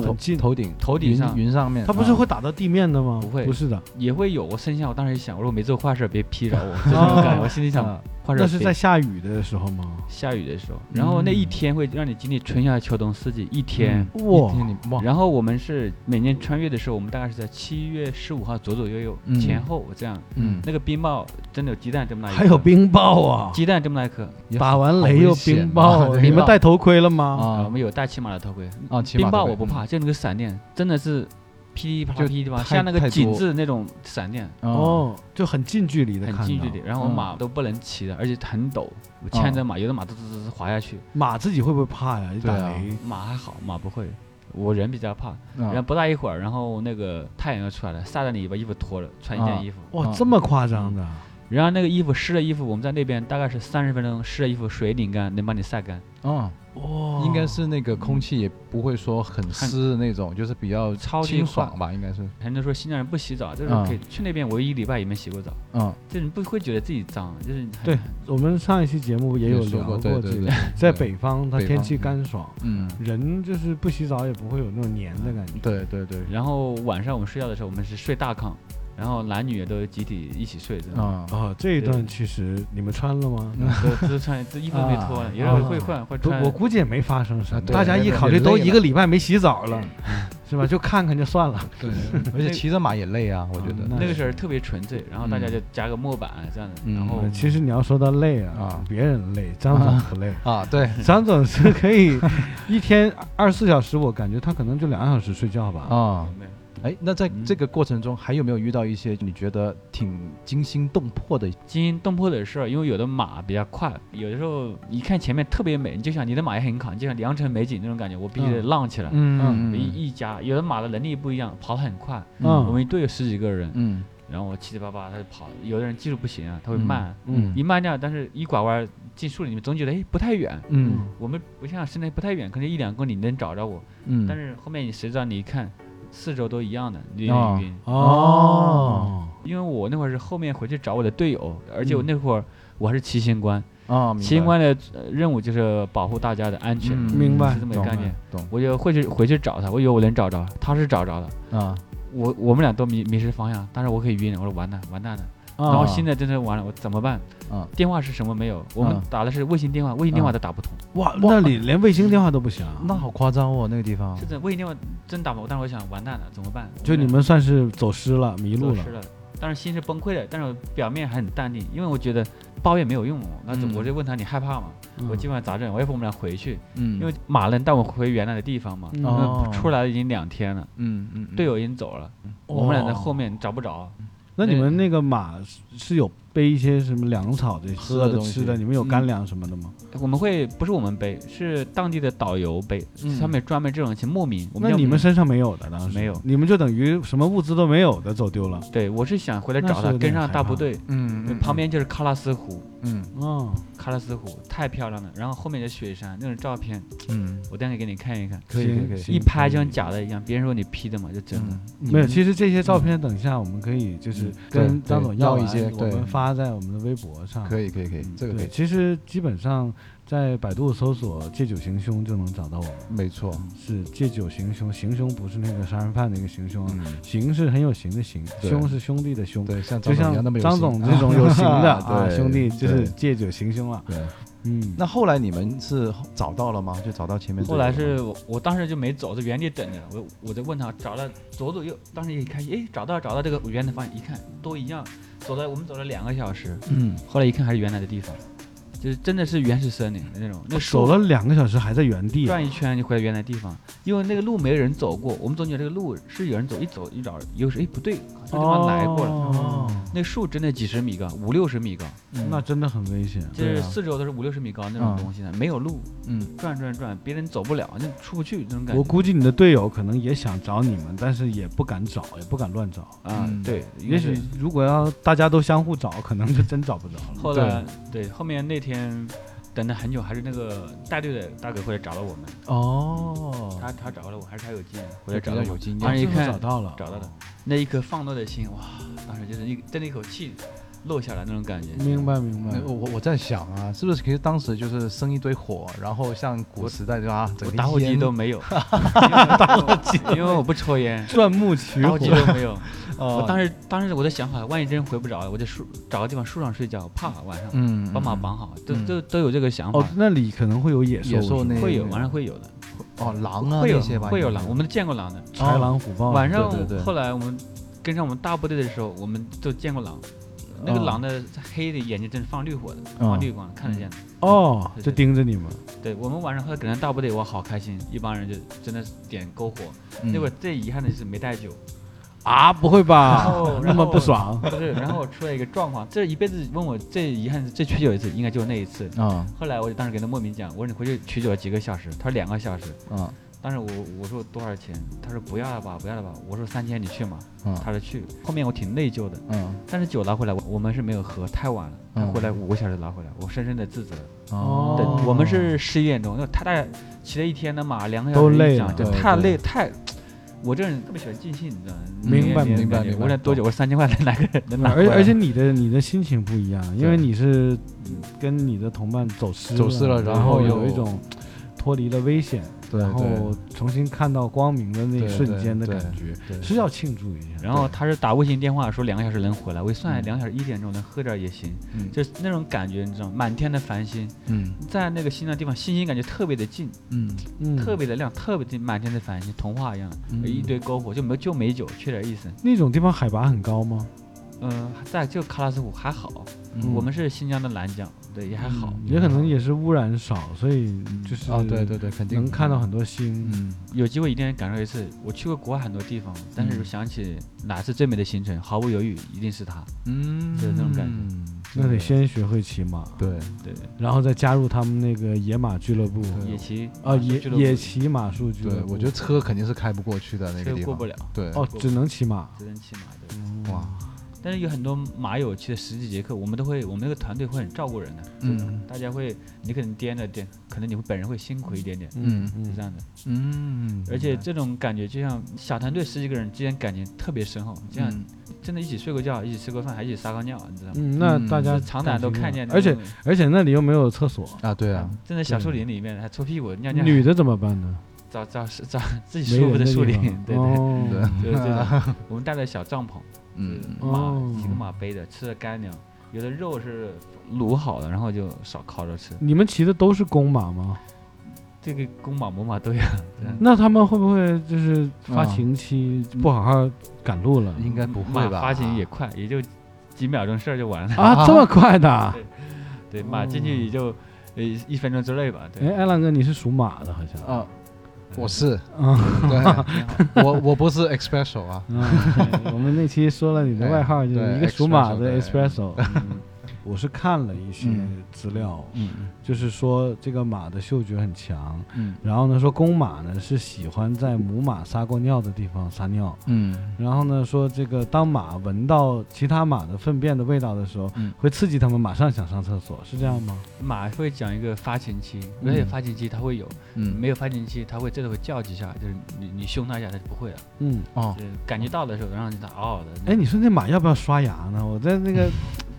很近。头顶头顶上云上面，它不是啊会打到地面的吗？不会不是的，也会有。我剩下，我当时一想，我说我没做坏事，别劈着我，就 这种感觉。我心里想，那是在下雨的时候吗？下雨的时候，然后那一天会让你经历春夏秋冬四季一天。哇一天你哇，然后我们是每年穿越的时候，我们大概是在七月十五号左左右右、嗯前后这样。嗯，那个冰雹真的有鸡蛋这么大一颗，还有冰雹啊！鸡蛋这么大一颗打好完雷又冰雹，你们戴头盔了吗啊！我们有戴骑马的头盔，啊，起冰雹我不怕，就那个闪电真的是噼里啪啦就噼里啪啦，像那个太多景致那种闪电。哦，哦，就很近距离的很近距离，然后嗯。马都不能骑的，而且很陡，我牵着马，有的马都滋滋滋滑下去，马自己会不会怕呀？一打对啊雷，马还好，马不会，我人比较怕。然后嗯。不大一会儿，然后那个太阳就出来了，晒得你把衣服脱了，穿一件啊衣服，哇，嗯。这么夸张的？然后那个衣服湿的衣服，我们在那边大概是三十分钟，湿的衣服水拧干，能把你晒干，哦，哇，应该是那个空气也不会说很湿的那种，就是比较超级清爽吧，应该是，很多人说新疆人不洗澡，就是嗯可以去那边，我一礼拜也没洗过澡，嗯，就是你不会觉得自己脏，就是很对我们上一期节目也有聊过对这个对对，在北方它天气干爽，嗯，人就是不洗澡也不会有那种黏的感觉。对对对，然后晚上我们睡觉的时候，我们是睡大炕，然后男女也都集体一起睡，这样。啊，哦，这一段其实你们穿了吗？都都穿，这衣服没脱呢，有人会换会，穿。我估计也没发生什么。啊对大家一考虑都一个礼拜没洗澡了，是吧？就看看就算了。对，而且骑着马也累啊，我觉得那那个时候特别纯粹，然后大家嗯就加个木板这样的，嗯然后呃其实你要说到累啊啊，别人累，张总不累。啊，对，张总是可以一天二十四小时，我感觉他可能就两小时睡觉吧。啊，没有哎，那在嗯。这个过程中还有没有遇到一些你觉得挺惊心动魄的？惊心动魄的事儿，因为有的马比较快，有的时候一看前面特别美，你就想你的马也很好，就像良辰美景那种感觉，我必须得嗯。浪起来。嗯一一家有的马的能力不一样，跑得很快，嗯。我们一队有十几个人，嗯。然后我七七八八他就跑，有的人技术不行啊，他会嗯。慢，嗯。一慢掉，但是一拐弯进树里面总觉得哎不太远，嗯。我们不像室内不太远，可能一两公里能找着我，嗯，但是后面你谁知道你一看，四周都一样的，你有哦点晕。哦，因为我那会儿是后面回去找我的队友，而且我嗯那会儿我还是骑行官，啊，骑行官的呃任务就是保护大家的安全，嗯。明白。是这么一个概念。懂我就会去回去找他，我以为我能找着，他是找着的，啊，我我们俩都迷迷失方向，但是我可以晕，我说完蛋完蛋了，然后啊现在真的完了，我怎么办？啊电话是什么没有？我们嗯打的是卫星电话，卫星电话都打不通，哇，那里连卫星电话都不行啊。那好夸张哦，那个地方是，的，卫星电话真打不通。但是我想完蛋了，怎么办？就你们算是走失了，迷路了走失。了，但是心是崩溃的，但是我表面还很淡定，因为我觉得抱怨没有用哦。那我就问他你害怕吗？我嗯今晚咋整？我要不我们俩回去，嗯因为马能带我回原来的地方嘛。嗯哦出来已经两天了，嗯嗯，队友已经走了，我们俩在后面找不着。那你们那个马是是有背一些什么粮草的、喝的、吃的吃的？你们有干粮什么的吗？我们会不是我们背，是当地的导游背，嗯上面专门这种些牧民。我们你们身上没有的，当时没有你们就等于什么物资都没有的走丢了。对我是想回来找他，跟上大部队。嗯嗯旁边就是喀拉斯湖，嗯哦，喀拉斯湖太漂亮了，然后后面的雪山那种照片，嗯，我待会给你看一看。可以可以可以一拍就像假的一样，别人说你 P 的嘛，就真的。没有，其实这些照片等一下我们可以就是嗯跟张总要一些我们发在我们的微博上。可以可以可以，这个可，以，其实基本上在百度搜索“借酒行凶”就能找到我们。没错，是借酒行凶，行凶不是那个杀人犯那个行凶行是很有型的行，对凶是兄弟的凶。对，像就像张总一样那么有张型总这种有型的 啊对兄弟，就是借酒行凶了。对。嗯，那后来你们是找到了吗？就找到前面后？来是我，我当时就没走，在原地等着。我我在问他，找了左左右，当时一看，哎，找到找到这个原来的方向，一看都一样。走了，我们走了两个小时，嗯后来一看还是原来的地方。就是真的是原始森林的那种。那走了两个小时还在原地，转一圈就回到原来地方，因为那个路没人走过，我们总觉得这个路是有人走，一走一找，又是哎不对，这地方来过了。哦，那树真的几十米高，五六十米高，那真的很危险。就是四周都是五六十米高那种东西呢，没有路，嗯，转转转，别人走不了，就出不去那种感觉。我估计你的队友可能也想找你们，但是也不敢找，也不敢乱找。啊嗯，对，也许如果要大家都相互找，可能就真找不着了。后来对后面那天等了很久，还是那个带队的大哥回来找了我们，哦，他他找了我，还是他有经验，回来找了我，有经当时验，一看找到了，找到了，那一颗放落的心，哇，当时就是一真的一口气落下来那种感觉。明白明白呃。我我我在想啊，是不是其实当时就是生一堆火，然后像古时代对吧？整个我 打火机都没有，打火机，因为我不抽烟，钻木取火打火，机都没有。哦我当时当时我的想法，万一真回不着，我就树找个地方树上睡觉，怕晚上嗯，把马嗯绑好，都嗯都都有这个想法哦。，那里可能会有野兽，野兽那会有，晚上会有的，哦狼啊会有那些吧，会有狼，我们见过狼的。豺狼虎豹。晚上对对对后来我们跟上我们大部队的时候，我们都见过狼。那个哦狼的黑的眼睛真是放绿火的，嗯放绿光看得见的。哦，对对就盯着你们。对我们晚上后来跟上大部队，我好开心，一帮人就真的是点篝火。嗯那会儿最遗憾的是没带酒，啊，不会吧？那么不爽？不是，然后我出了一个状况，这一辈子问我最遗憾、最取酒一次，应该就是那一次。啊后来我就当时跟他莫名讲，我说你回去取酒几个小时？他说两个小时。啊当时我我说多少钱？他说不要了吧，不要了吧。我说三千你去嘛。啊他说去。后面我挺内疚的，嗯但是酒拿回来，我我们是没有喝，太晚了。他嗯回来五个小时拿回来，我深深的自责。哦对，我们是十一点钟，因为他大概骑了一天的马，两个小时都，累了就太累太。我这人特别喜欢尽兴，你知道吗？明白明白明白年我问多久？我三千块能来个能拿而回来而且你的你的心情不一样，因为你是跟你的同伴走失走失了然然后有一种脱离了危险，然后重新看到光明的那一瞬间的感觉，对是要庆祝一下。然后他是打微信电话说两个小时能回来，我一算嗯两个小时一点钟能喝点也行，嗯。就是那种感觉，你知道吗？满天的繁星，嗯。在那个新的地方，星星感觉特别的近，嗯。嗯，特别的亮，特别近，满天的繁星，童话一样，嗯。一堆篝火，就没就没酒，缺点意思。那种地方海拔很高吗？嗯、在就喀纳斯湖还好，嗯。我们是新疆的南疆，对，也还好。也可能也是污染少，所以就是啊对对对，肯定能看到很多星。嗯有机会一定感受一次。我去过国外很多地方，但是嗯想起哪次最美的行程，毫不犹豫一定是它。嗯，就是那种感觉那得先学会骑马，对对，然后再加入他们那个野马俱乐部野骑啊，野俱乐部野骑马术俱乐对，部。我觉得车肯定是开不过去的那个地方车过不，了，对哦，只能骑马。只能骑马对。哇，但是有很多马友其实十几节课，我们都会，我们那个团队会很照顾人的，嗯。大家会，你可能颠着颠，可能你会本人会辛苦一点点，嗯是这样的。嗯，而且这种感觉就像小团队十几个人之间感情特别深厚，就像嗯。真的一起睡过觉，一起吃过饭，还一起撒过尿，你知道吗？嗯，那嗯大家这场场都看见，而且而且那里又没有厕所，啊对啊，正在小树林里面还搓屁股尿尿，女的怎么办呢？找找找自己舒服的树林，对对对，哦。对就是这种。我们带了小帐篷，嗯马哦几个马背的，吃的干粮，有的肉是卤好的，然后就少烤着吃。你们骑的都是公马吗？这个公马母马都有，对那他们会不会就是发啊情期不好好赶路了？应该不马会吧？发情也快，也就几秒钟事儿就完了。啊，这么快的？对，马进去也就呃一分钟之内吧。哎，对，艾浪哥，你是属马的，好像。啊，我是，嗯，对，我我不是 espresso 啊，嗯我们那期说了你的外号，就是对一个属马的。嗯我是看了一些嗯。资料，嗯。就是说这个马的嗅觉很强，嗯。然后呢说公马呢是喜欢在母马撒过尿的地方撒尿，嗯。然后呢说这个当马闻到其他马的粪便的味道的时候，嗯。会刺激它们马上想上厕所，是这样吗？马会讲一个发情期，嗯。而且发情期它会有，嗯，没有发情期它会真的会叫几下，就是你你凶它一下它就不会了，嗯，哦，就是感觉到的时候，然后它嗷嗷的。哎，你说那马要不要刷牙呢？我在那个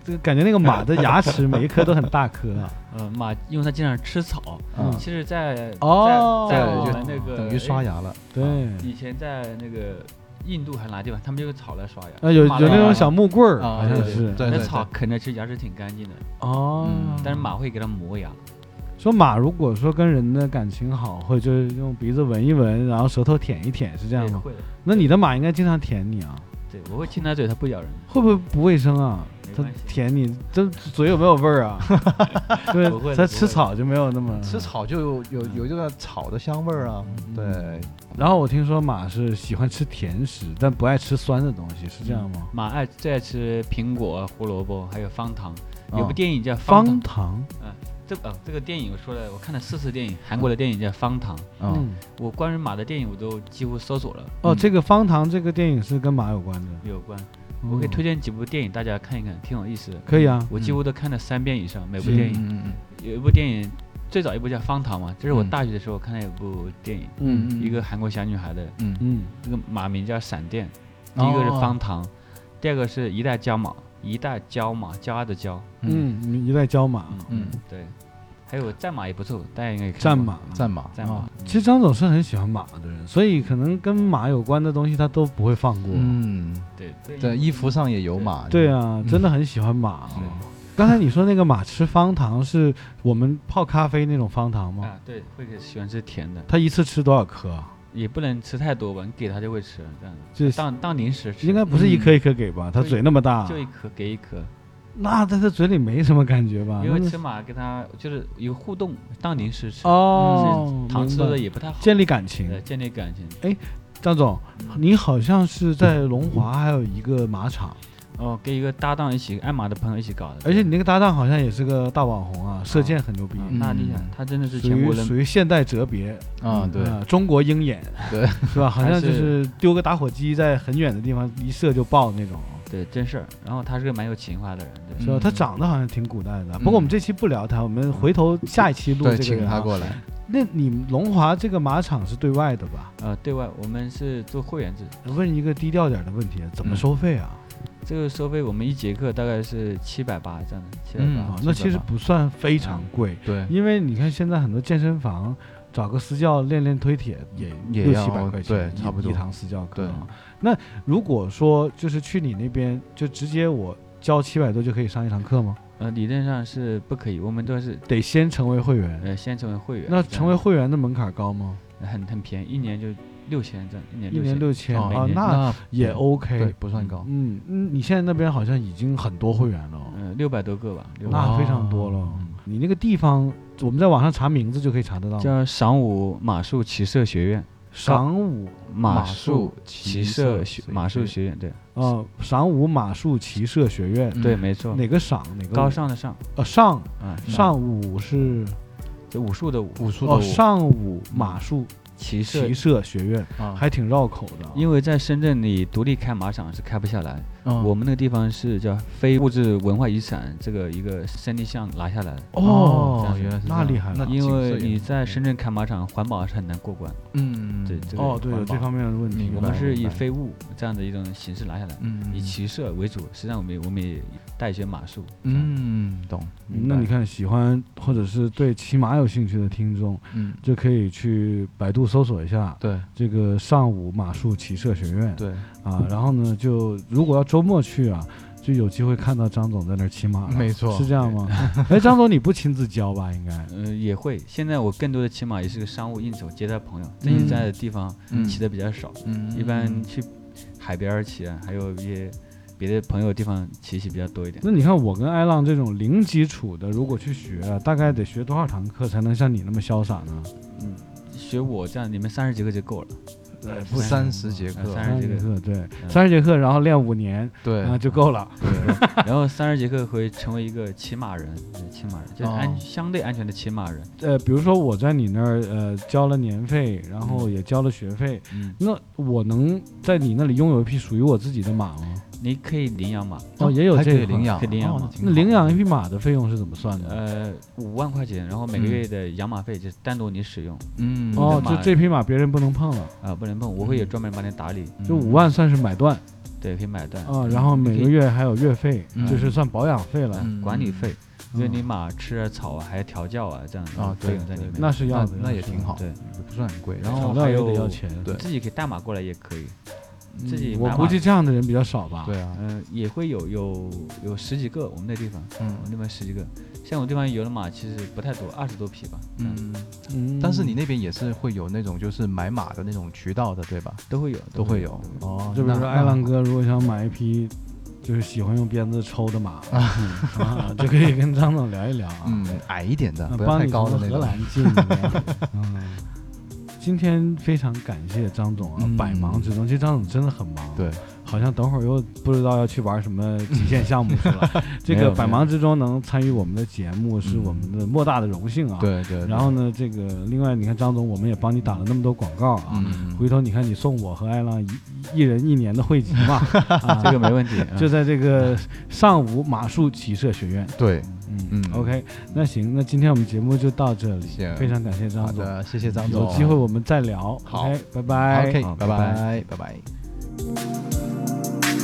这个感觉那个马的牙齿每一颗都很大颗啊。呃马，因为它经常吃草，嗯其实在，哦在在就我们那个等于刷牙了，对，以前在那个印度还哪地方，他们就用草来刷牙。啊，有有那种小木棍儿，啊好像对是。对对那草啃着其实牙齿挺干净的，哦，嗯但是马会给它磨牙。说马如果说跟人的感情好，会就是用鼻子闻一闻，然后舌头舔一舔，是这样吗？会的，那你的马应该经常舔你啊，对我会亲它嘴，它不咬人。会不会不卫生啊？没它舔你，这嘴有没有味儿啊？对不会，的它吃草就没有那么吃。草就有有有这个草的香味儿啊。嗯对，然后我听说马是喜欢吃甜食，但不爱吃酸的东西，是这样吗？马爱最爱吃苹果、胡萝卜，还有方糖。有部哦电影叫《方方糖》，糖，这哦这个电影我说了，我看了四次电影，韩国的电影叫《方糖》。嗯，我关于马的电影我都几乎搜索了，哦，嗯这个方糖这个电影是跟马有关的，有关。我可以嗯。推荐几部电影，大家看一看，挺有意思的。可以啊，我几乎都看了三遍以上，每部电影。嗯嗯有一部电影，最早一部叫《方糖》嘛，这是我嗯。大学的时候看的一部电影，嗯嗯一个韩国小女孩的，嗯。嗯这个马名叫闪电，第一个是哦方糖，第二个是一代骄马，一代骄马，骄傲的骄，嗯一代骄马，嗯嗯，对，还有战马也不错，大家应该也看过战马，战马战马啊，其实张总是很喜欢马的人，所以可能跟马有关的东西他都不会放过。嗯，对对，衣服上也有马。对啊，真的很喜欢马啊。刚才你说那个马吃方糖是我们泡咖啡那种方糖吗？啊，对，会给喜欢吃甜的，他一次吃多少颗啊？也不能吃太多吧，你给他就会吃，这样子，就当当零食吃，应该不是一颗一颗给吧？他嘴那么大，就一颗给一颗，那在他嘴里没什么感觉吧？那因为吃马跟他就是有互动，当零食吃，哦，糖吃的也不太好，建立感情。呃，建立感情。哎张总，你好像是在龙华还有一个马场，哦，跟一个搭档一起爱马的朋友一起搞的，而且你那个搭档好像也是个大网红啊，射箭很牛逼，嗯那厉害嗯，他真的是属全国人于属于现代哲别。啊，对，啊中国鹰眼，对，是吧？好像就是是丢个打火机在很远的地方一射就爆那种，对真事儿。然后他是个蛮有情怀的人，对是吧？嗯他长得好像挺古代的，不过我们这期不聊他，我们回头下一期录对，这个人啊。请他过来。那你们龙华这个马场是对外的吧？呃，对外我们是做会员制，问一个低调点的问题，怎么嗯收费啊？这个收费我们一节课大概是七百八这样的，七百嗯八啊，。那其实不算非常贵，对，因为你看现在很多健身房找个私教练练推铁也也要六七百块钱，差不多一堂私教课。那如果说就是去你那边，就直接我交七百多就可以上一堂课吗？呃，理论上是不可以，我们都是得先成为会员。呃先成为会员。那成为会员的门槛高吗？很很便宜，一年就六千这样，一年一年六千哦啊，那也 OK。不算高。嗯嗯，你现在那边好像已经很多会员了哦，嗯六百多个吧那非常多了嗯。你那个地方，我们在网上查名字就可以查得到。叫晌午马术骑射学院，晌午马术术骑射学学马术学学院，对。啊，晌午马术骑射学院，嗯。对，没错，哪个赏哪个？高武尚的尚。呃上啊，上。午是？就武术的武，哦武术的武。上午马术骑射骑。射。学院，啊，还挺绕口的啊。因为在深圳，你独立开马场是开不下来。嗯。我们那个地方是叫非物质文化遗产这个一个胜利项拿下来的，哦原来是那厉害了那因为你在深圳开马场，环保是很难过关。嗯。对这个哦，对，这方面的问题我们是以非物这样的一种形式拿下来，嗯以骑射为主。实际上，我们我们也带一些马术。嗯懂。嗯那你看，喜欢或者是对骑马有兴趣的听众，嗯。就可以去百度搜索一下对。这个上武马术骑射学院。对。啊。然后呢，就如果要周末去啊，就有机会看到张总在那儿骑马了。没错是这样吗？哎，张总你不亲自教吧？应该。呃，也会。现在我更多的骑马也是个商务应酬，接待朋友。自己在的地方嗯骑的比较少，嗯一般去海边儿骑啊，还有一些别的朋友地方骑骑比较多一点。那你看我跟艾浪这种零基础的，如果去学啊，大概得学多少堂课才能像你那么潇洒呢？嗯，学我这样，你们三十节课就够了。对不三十节呃课三三十节课，对，嗯三十节课，然后练五年，对啊就够了。对 然后三十节课会成为一个骑马人，对骑马人就是安、哦相对安全的骑马人。呃，比如说我在你那儿呃交了年费，然后也交了学费，嗯，那我能在你那里拥有一匹属于我自己的马吗？你可以领养马，哦，也有还可这个。领养，可以领养嘛哦挺那领养一匹马的费用是怎么算的？呃，五万块钱，然后每个嗯月的养马费就是单独你使用。嗯。哦，就这匹马别人不能碰了，啊、不能碰，我会有专门帮你打理，就五万算是买断。对，可以买断。啊，然后每个月还有月费，嗯。就是算保养费了。嗯管理费，因为嗯你马吃了草啊，还要调教啊，这样啊费用在里面。那是要的，那也挺好对，不算很贵，然后草料也还有得要钱。对自己可以带马过来也可以，嗯自己我估计这样的人比较少吧。对啊，嗯、也会有有有十几个，我们那地方，嗯我们那边十几个，像我地方有的马其实不太多，二十多匹吧，嗯，但是你那边也是会有那种就是买马的那种渠道的，对吧？都会有，都会有都哦就比如说艾浪哥如果想买一匹就是喜欢用鞭子抽的马啊，就可以跟张总聊一聊啊。嗯，矮一点的，啊不要太高的那种。荷兰进的。嗯，今天非常感谢张总啊，嗯。百忙之中，其实张总真的很忙，，对，好像等会儿又不知道要去玩什么 极限项目去了。这个百忙之中能参与我们的节目，是我们的莫大的荣幸啊。。对对。然后？呢，这个另外你看张总，我们也帮你打了那么多广告啊。嗯，回头你看你送我和艾浪一一人一年的会籍嘛，啊这个没问题。啊就在这个上午马术骑射学院。对，嗯嗯 OK，那行，那今天我们节目就到这里，非常感谢张总，好的，谢谢张总有。机会我们再聊。好拜拜。OK，好拜拜拜，Thank you